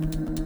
Mm-hmm.